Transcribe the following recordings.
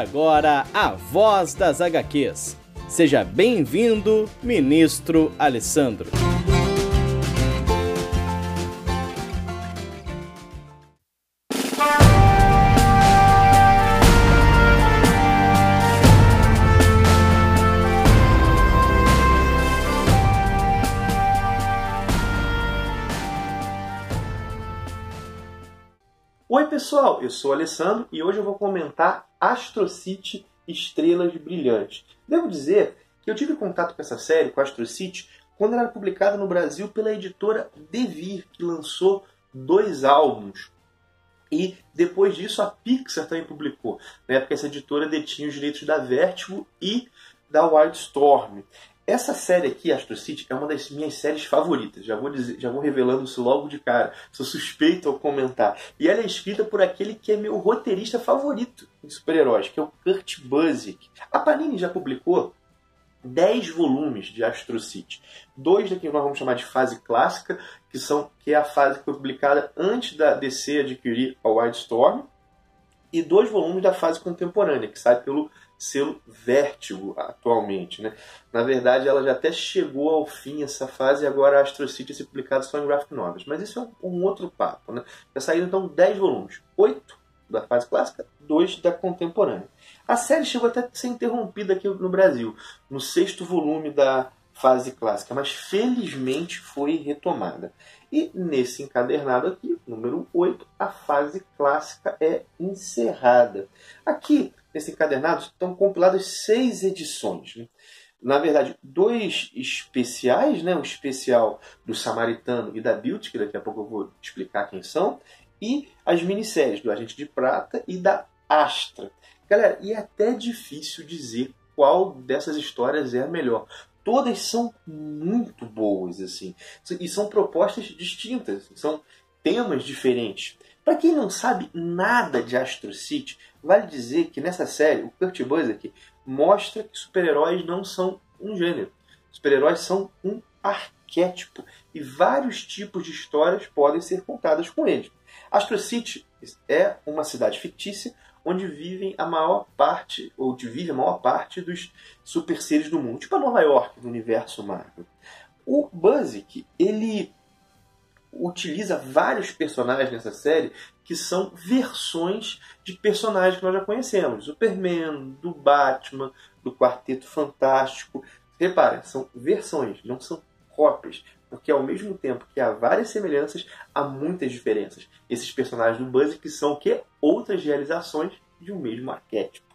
Agora a Voz das HQs. Seja bem-vindo, ministro Alessandro. Oi pessoal, eu sou o Alessandro e hoje eu vou comentar Astro City Estrelas Brilhantes. Devo dizer que eu tive contato com essa série, com Astro City, quando ela era publicada no Brasil pela editora Devir, que lançou dois álbuns. E depois disso a Pixar também publicou, né, porque essa editora detinha os direitos da Vertigo e da Wildstorm. Essa série aqui, Astro City, é uma das minhas séries favoritas. Já vou, dizer, já vou revelando isso logo de cara. Sou suspeito ao comentar. E ela é escrita por aquele que é meu roteirista favorito em super-heróis, que é o Kurt Busiek. A Panini já publicou 10 volumes de Astro City. Dois daqui nós vamos chamar de fase clássica, que, são, que é a fase que foi publicada antes da DC adquirir a Wildstorm. E dois volumes da fase contemporânea, que sai pelo selo Vértigo atualmente. Né? Na verdade, ela já até chegou ao fim essa fase e agora a Astro City é publicada só em graphic novels. Mas isso é um, um outro papo. Né? Já saíram então 10 volumes. 8 da fase clássica, 2 da contemporânea. A série chegou até a ser interrompida aqui no Brasil, no sexto volume da fase clássica, mas felizmente foi retomada. E nesse encadernado aqui, número 8, a fase clássica é encerrada. Aqui nesse encadernado estão compiladas seis edições. Né? Na verdade, dois especiais, né? o especial do Samaritano e da Beauty, que daqui a pouco eu vou explicar quem são, e as minisséries do Agente de Prata e da Astra. Galera, e é até difícil dizer qual dessas histórias é a melhor. Todas são muito boas, assim, e são propostas distintas, são temas diferentes. Para quem não sabe nada de Astro City, vale dizer que nessa série o Kurt Busiek mostra que super-heróis não são um gênero. Super-heróis são um arquétipo e vários tipos de histórias podem ser contadas com eles. Astro City é uma cidade fictícia onde vivem a maior parte, ou de vive a maior parte dos super seres do mundo, tipo a Nova York do universo Marvel. O Busiek, ele utiliza vários personagens nessa série que são versões de personagens que nós já conhecemos. Superman, do Batman, do Quarteto Fantástico. Repara, são versões, não são cópias. Porque ao mesmo tempo que há várias semelhanças, há muitas diferenças. Esses personagens do Buzz que são o quê? Outras realizações de um mesmo arquétipo.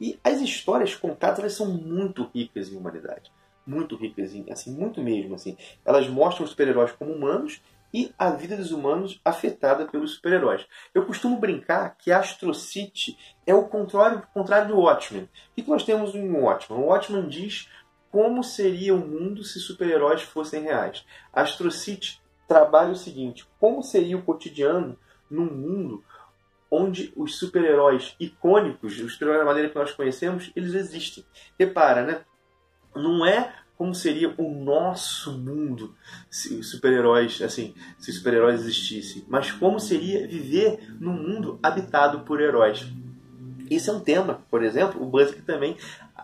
E as histórias contadas elas são muito ricas em humanidade muito ricas, assim, muito mesmo. Assim. Elas mostram os super-heróis como humanos e a vida dos humanos afetada pelos super-heróis. Eu costumo brincar que Astro City é o contrário, contrário do Watchmen. O que nós temos em Watchmen? O Watchmen diz como seria o mundo se super-heróis fossem reais. Astro City trabalha o seguinte: como seria o cotidiano num mundo onde os super-heróis icônicos, os super-heróis da maneira que nós conhecemos, eles existem. Repara, né? Não é como seria o nosso mundo se super-heróis, assim, se super-heróis existissem, mas como seria viver num mundo habitado por heróis. Esse é um tema, por exemplo, o Buzzkill também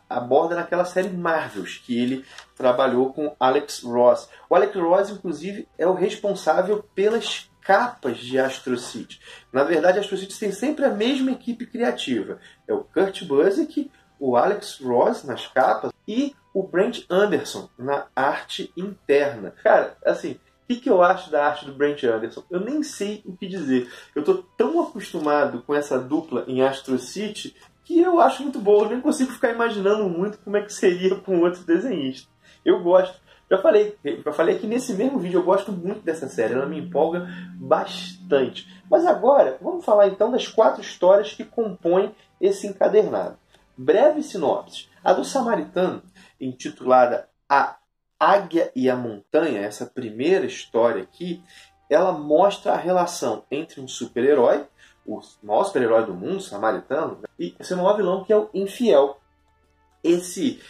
aborda naquela série Marvels, que ele trabalhou com Alex Ross. O Alex Ross, inclusive, é o responsável pelas capas de Astro City. Na verdade, Astro City tem sempre a mesma equipe criativa. É o Kurt Busiek, o Alex Ross nas capas e o Brent Anderson na arte interna. Cara, assim, o que, que eu acho da arte do Brent Anderson? Eu nem sei o que dizer. Eu tô tão acostumado com essa dupla em Astro City que eu acho muito boa. Eu nem consigo ficar imaginando muito como é que seria com outro desenhista. Eu gosto. Já falei, já falei que nesse mesmo vídeo eu gosto muito dessa série, ela me empolga bastante. Mas agora, vamos falar então das quatro histórias que compõem esse encadernado. Breve sinopse. A do Samaritano, intitulada A Águia e a Montanha, essa primeira história aqui, ela mostra a relação entre um super-herói, o maior super-herói do mundo, samaritano, e esse maior vilão que é o infiel. Esse,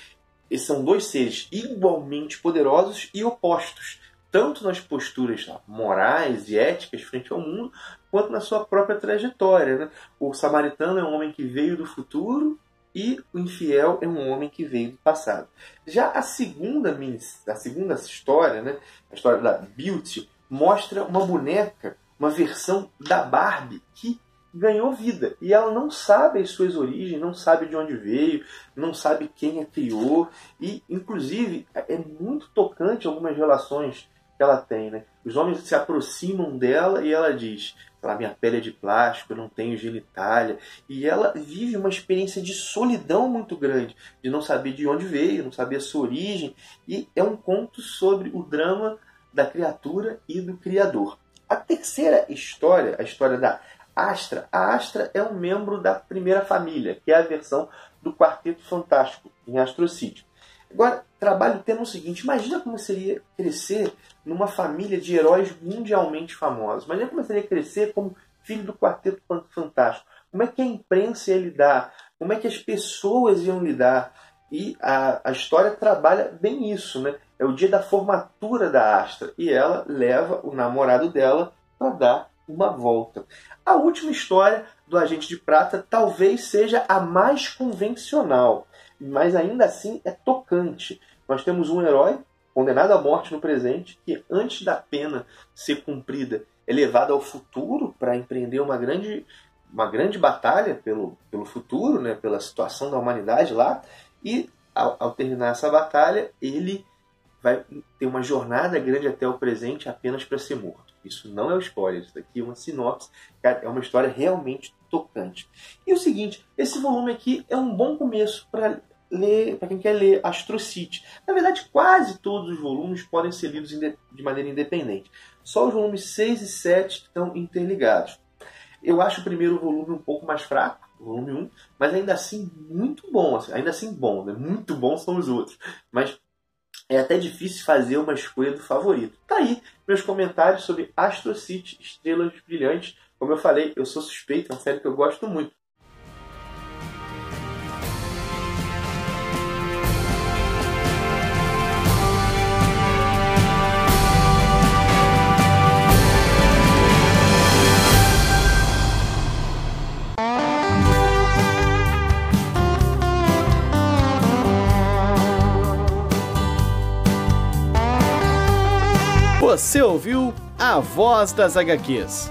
esses são dois seres igualmente poderosos e opostos, tanto nas posturas morais e éticas frente ao mundo, quanto na sua própria trajetória. Né? O samaritano é um homem que veio do futuro e o infiel é um homem que veio do passado. Já a segunda, a segunda história, né, a história da Beauty, mostra uma boneca, uma versão da Barbie que ganhou vida. E ela não sabe as suas origens, não sabe de onde veio, não sabe quem a criou. E, inclusive, é muito tocante algumas relações que ela tem. Né? Os homens se aproximam dela e ela diz: minha pele é de plástico, eu não tenho genitália. E ela vive uma experiência de solidão muito grande, de não saber de onde veio, não saber a sua origem. E é um conto sobre o drama da criatura e do criador. A terceira história, a história da Astra, a Astra é um membro da primeira família, que é a versão do Quarteto Fantástico em Astrocídio. Agora, trabalho o tema o seguinte: imagina como seria crescer numa família de heróis mundialmente famosos. Imagina como seria crescer como filho do Quarteto Fantástico. Como é que a imprensa ia lidar? Como é que as pessoas iam lidar? E a, a história trabalha bem isso, né? É o dia da formatura da Astra e ela leva o namorado dela para dar uma volta. A última história do Agente de Prata talvez seja a mais convencional mas ainda assim é tocante. Nós temos um herói condenado à morte no presente que, antes da pena ser cumprida, é levado ao futuro para empreender uma grande, uma grande batalha pelo, pelo futuro, né, pela situação da humanidade lá, e ao, ao terminar essa batalha, ele vai ter uma jornada grande até o presente apenas para ser morto. Isso não é o spoiler, isso daqui é uma sinopse, é uma história realmente tocante. E o seguinte, esse volume aqui é um bom começo para ler, para quem quer ler Astro City. Na verdade, quase todos os volumes podem ser lidos de maneira independente. Só os volumes 6 e 7 estão interligados. Eu acho o primeiro volume um pouco mais fraco, volume 1, mas ainda assim muito bom, assim, ainda assim bom, né? Muito bom são os outros. Mas é até difícil fazer uma escolha do favorito. Tá aí meus comentários sobre Astro City, Estrelas Brilhantes. Como eu falei, eu sou suspeito, é uma série que eu gosto muito. Você ouviu A Voz das HQs,